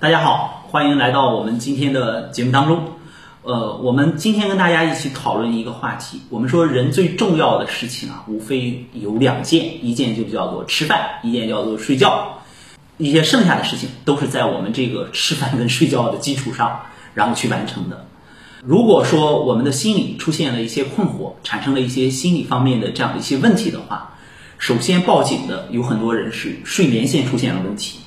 大家好，欢迎来到我们今天的节目当中。呃，我们今天跟大家一起讨论一个话题。我们说人最重要的事情啊，无非有两件，一件就叫做吃饭，一件叫做睡觉。一些剩下的事情都是在我们这个吃饭跟睡觉的基础上，然后去完成的。如果说我们的心理出现了一些困惑，产生了一些心理方面的这样的一些问题的话，首先报警的有很多人是睡眠线出现了问题。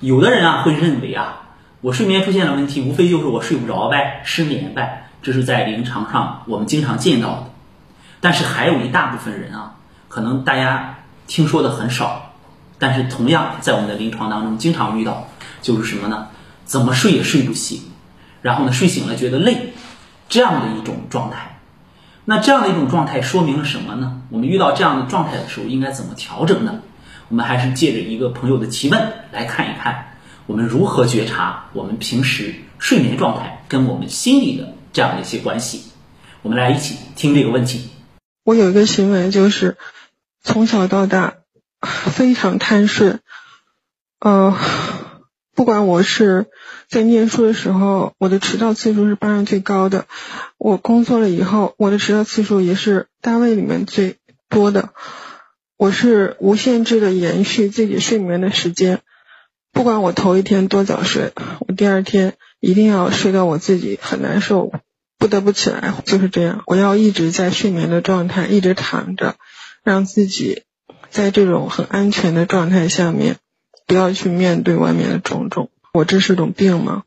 有的人啊会认为啊。我睡眠出现了问题，无非就是我睡不着呗，失眠呗，这是在临床上我们经常见到的。但是还有一大部分人啊，可能大家听说的很少，但是同样在我们的临床当中经常遇到，就是什么呢？怎么睡也睡不醒，然后呢睡醒了觉得累，这样的一种状态。那这样的一种状态说明了什么呢？我们遇到这样的状态的时候应该怎么调整呢？我们还是借着一个朋友的提问来看一看。我们如何觉察我们平时睡眠状态跟我们心理的这样的一些关系？我们来一起听这个问题。我有一个行为就是从小到大非常贪睡，呃，不管我是在念书的时候，我的迟到次数是班上最高的；我工作了以后，我的迟到次数也是单位里面最多的。我是无限制的延续自己睡眠的时间。不管我头一天多早睡，我第二天一定要睡到我自己很难受，不得不起来，就是这样。我要一直在睡眠的状态，一直躺着，让自己在这种很安全的状态下面，不要去面对外面的种种。我这是种病吗？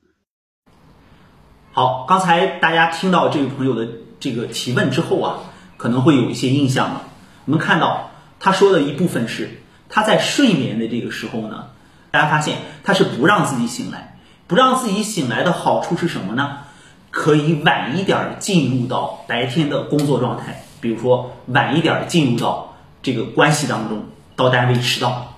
好，刚才大家听到这位朋友的这个提问之后啊，可能会有一些印象了。我们看到他说的一部分是他在睡眠的这个时候呢。大家发现他是不让自己醒来，不让自己醒来的好处是什么呢？可以晚一点进入到白天的工作状态，比如说晚一点进入到这个关系当中，到单位迟到。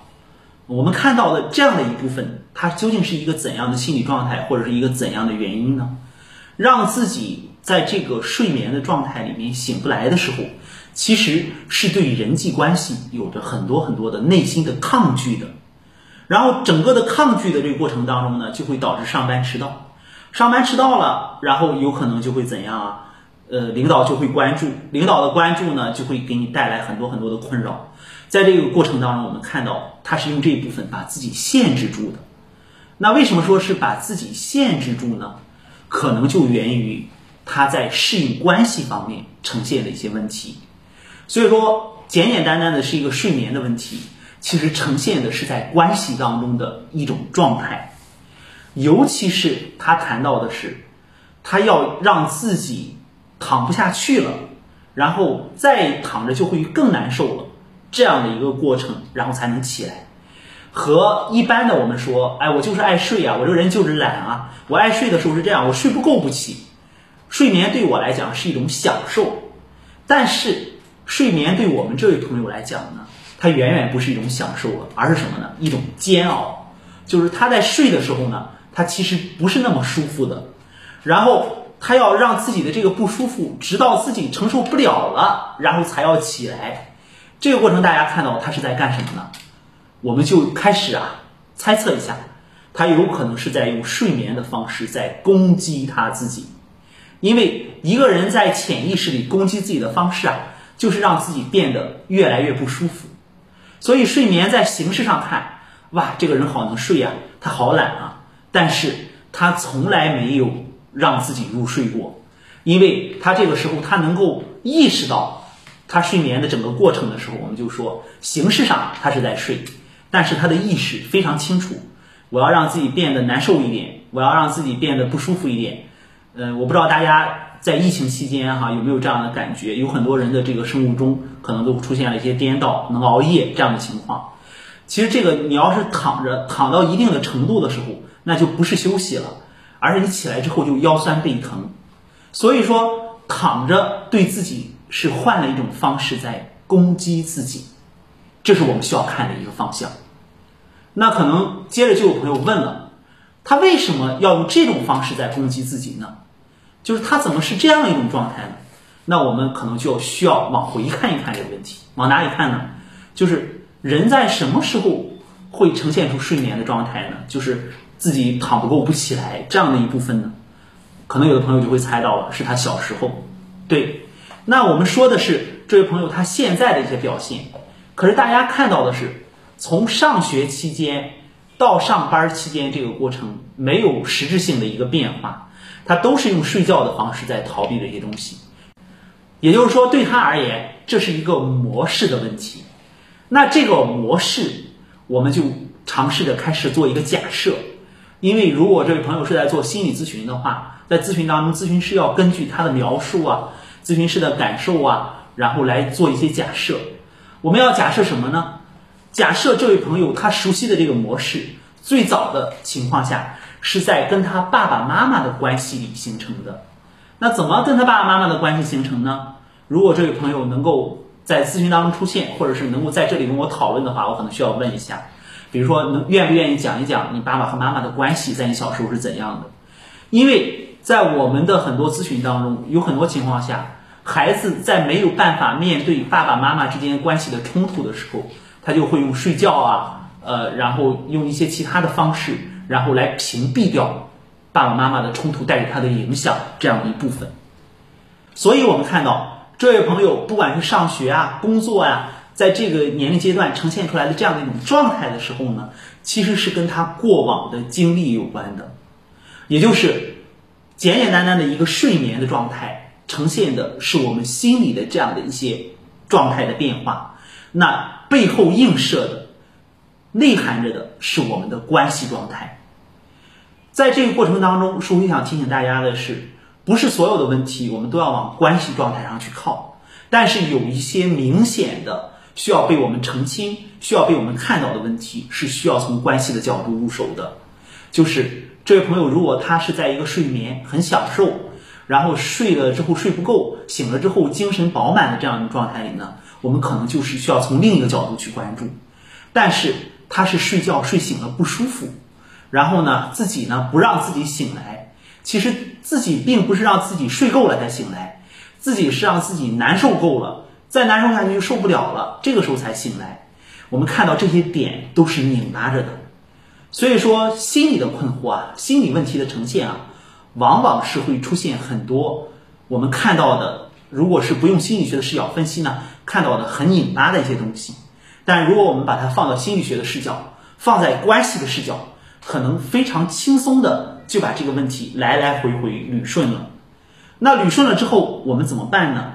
我们看到的这样的一部分，它究竟是一个怎样的心理状态，或者是一个怎样的原因呢？让自己在这个睡眠的状态里面醒不来的时候，其实是对人际关系有着很多很多的内心的抗拒的。然后整个的抗拒的这个过程当中呢，就会导致上班迟到，上班迟到了，然后有可能就会怎样啊？呃，领导就会关注，领导的关注呢，就会给你带来很多很多的困扰。在这个过程当中，我们看到他是用这一部分把自己限制住的。那为什么说是把自己限制住呢？可能就源于他在适应关系方面呈现的一些问题。所以说，简简单单的是一个睡眠的问题。其实呈现的是在关系当中的一种状态，尤其是他谈到的是，他要让自己躺不下去了，然后再躺着就会更难受了，这样的一个过程，然后才能起来。和一般的我们说，哎，我就是爱睡啊，我这个人就是懒啊，我爱睡的时候是这样，我睡不够不起。睡眠对我来讲是一种享受，但是睡眠对我们这位朋友来讲呢？它远远不是一种享受了，而是什么呢？一种煎熬，就是他在睡的时候呢，他其实不是那么舒服的，然后他要让自己的这个不舒服，直到自己承受不了了，然后才要起来。这个过程大家看到他是在干什么呢？我们就开始啊猜测一下，他有可能是在用睡眠的方式在攻击他自己，因为一个人在潜意识里攻击自己的方式啊，就是让自己变得越来越不舒服。所以睡眠在形式上看，哇，这个人好能睡呀，他好懒啊，但是他从来没有让自己入睡过，因为他这个时候他能够意识到他睡眠的整个过程的时候，我们就说形式上他是在睡，但是他的意识非常清楚，我要让自己变得难受一点，我要让自己变得不舒服一点，呃，我不知道大家。在疫情期间，哈有没有这样的感觉？有很多人的这个生物钟可能都出现了一些颠倒，能熬夜这样的情况。其实这个你要是躺着躺到一定的程度的时候，那就不是休息了，而是你起来之后就腰酸背疼。所以说躺着对自己是换了一种方式在攻击自己，这是我们需要看的一个方向。那可能接着就有朋友问了，他为什么要用这种方式在攻击自己呢？就是他怎么是这样一种状态呢？那我们可能就需要往回看一看这个问题。往哪里看呢？就是人在什么时候会呈现出睡眠的状态呢？就是自己躺不够不起来这样的一部分呢？可能有的朋友就会猜到了，是他小时候。对，那我们说的是这位朋友他现在的一些表现，可是大家看到的是从上学期间到上班期间这个过程没有实质性的一个变化，他都是用睡觉的方式在逃避这些东西。也就是说，对他而言，这是一个模式的问题。那这个模式，我们就尝试着开始做一个假设，因为如果这位朋友是在做心理咨询的话。在咨询当中，咨询师要根据他的描述啊，咨询师的感受啊，然后来做一些假设。我们要假设什么呢？假设这位朋友他熟悉的这个模式，最早的情况下是在跟他爸爸妈妈的关系里形成的。那怎么跟他爸爸妈妈的关系形成呢？如果这位朋友能够在咨询当中出现，或者是能够在这里跟我讨论的话，我可能需要问一下，比如说能愿不愿意讲一讲你爸爸和妈妈的关系在你小时候是怎样的？因为。在我们的很多咨询当中，有很多情况下，孩子在没有办法面对爸爸妈妈之间关系的冲突的时候，他就会用睡觉啊，呃，然后用一些其他的方式，然后来屏蔽掉爸爸妈妈的冲突带给他的影响这样的一部分。所以我们看到这位朋友，不管是上学啊、工作啊，在这个年龄阶段呈现出来的这样的一种状态的时候呢，其实是跟他过往的经历有关的，也就是。简简单单的一个睡眠的状态，呈现的是我们心理的这样的一些状态的变化。那背后映射的、内涵着的是我们的关系状态。在这个过程当中，书辉想提醒大家的是，不是所有的问题我们都要往关系状态上去靠，但是有一些明显的需要被我们澄清、需要被我们看到的问题，是需要从关系的角度入手的，就是。这位朋友，如果他是在一个睡眠很享受，然后睡了之后睡不够，醒了之后精神饱满的这样一个状态里呢，我们可能就是需要从另一个角度去关注。但是他是睡觉睡醒了不舒服，然后呢自己呢不让自己醒来，其实自己并不是让自己睡够了才醒来，自己是让自己难受够了，再难受下去就受不了了，这个时候才醒来。我们看到这些点都是拧巴着的。所以说，心理的困惑啊，心理问题的呈现啊，往往是会出现很多我们看到的，如果是不用心理学的视角分析呢，看到的很拧巴的一些东西。但如果我们把它放到心理学的视角，放在关系的视角，可能非常轻松的就把这个问题来来回回捋顺了。那捋顺了之后，我们怎么办呢？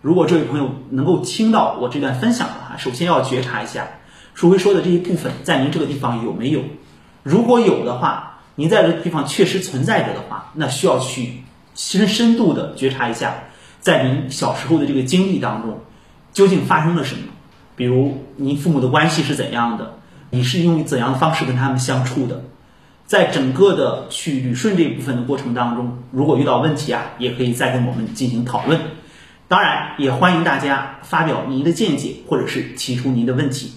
如果这位朋友能够听到我这段分享的话，首先要觉察一下，书辉说的这一部分在您这个地方有没有？如果有的话，您在这个地方确实存在着的话，那需要去深深度的觉察一下，在您小时候的这个经历当中，究竟发生了什么？比如您父母的关系是怎样的？你是用怎样的方式跟他们相处的？在整个的去捋顺这一部分的过程当中，如果遇到问题啊，也可以再跟我们进行讨论。当然，也欢迎大家发表您的见解，或者是提出您的问题。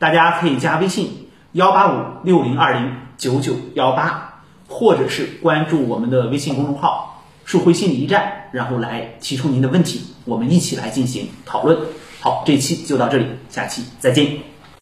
大家可以加微信。幺八五六零二零九九幺八，或者是关注我们的微信公众号“树辉心理驿站”，然后来提出您的问题，我们一起来进行讨论。好，这期就到这里，下期再见。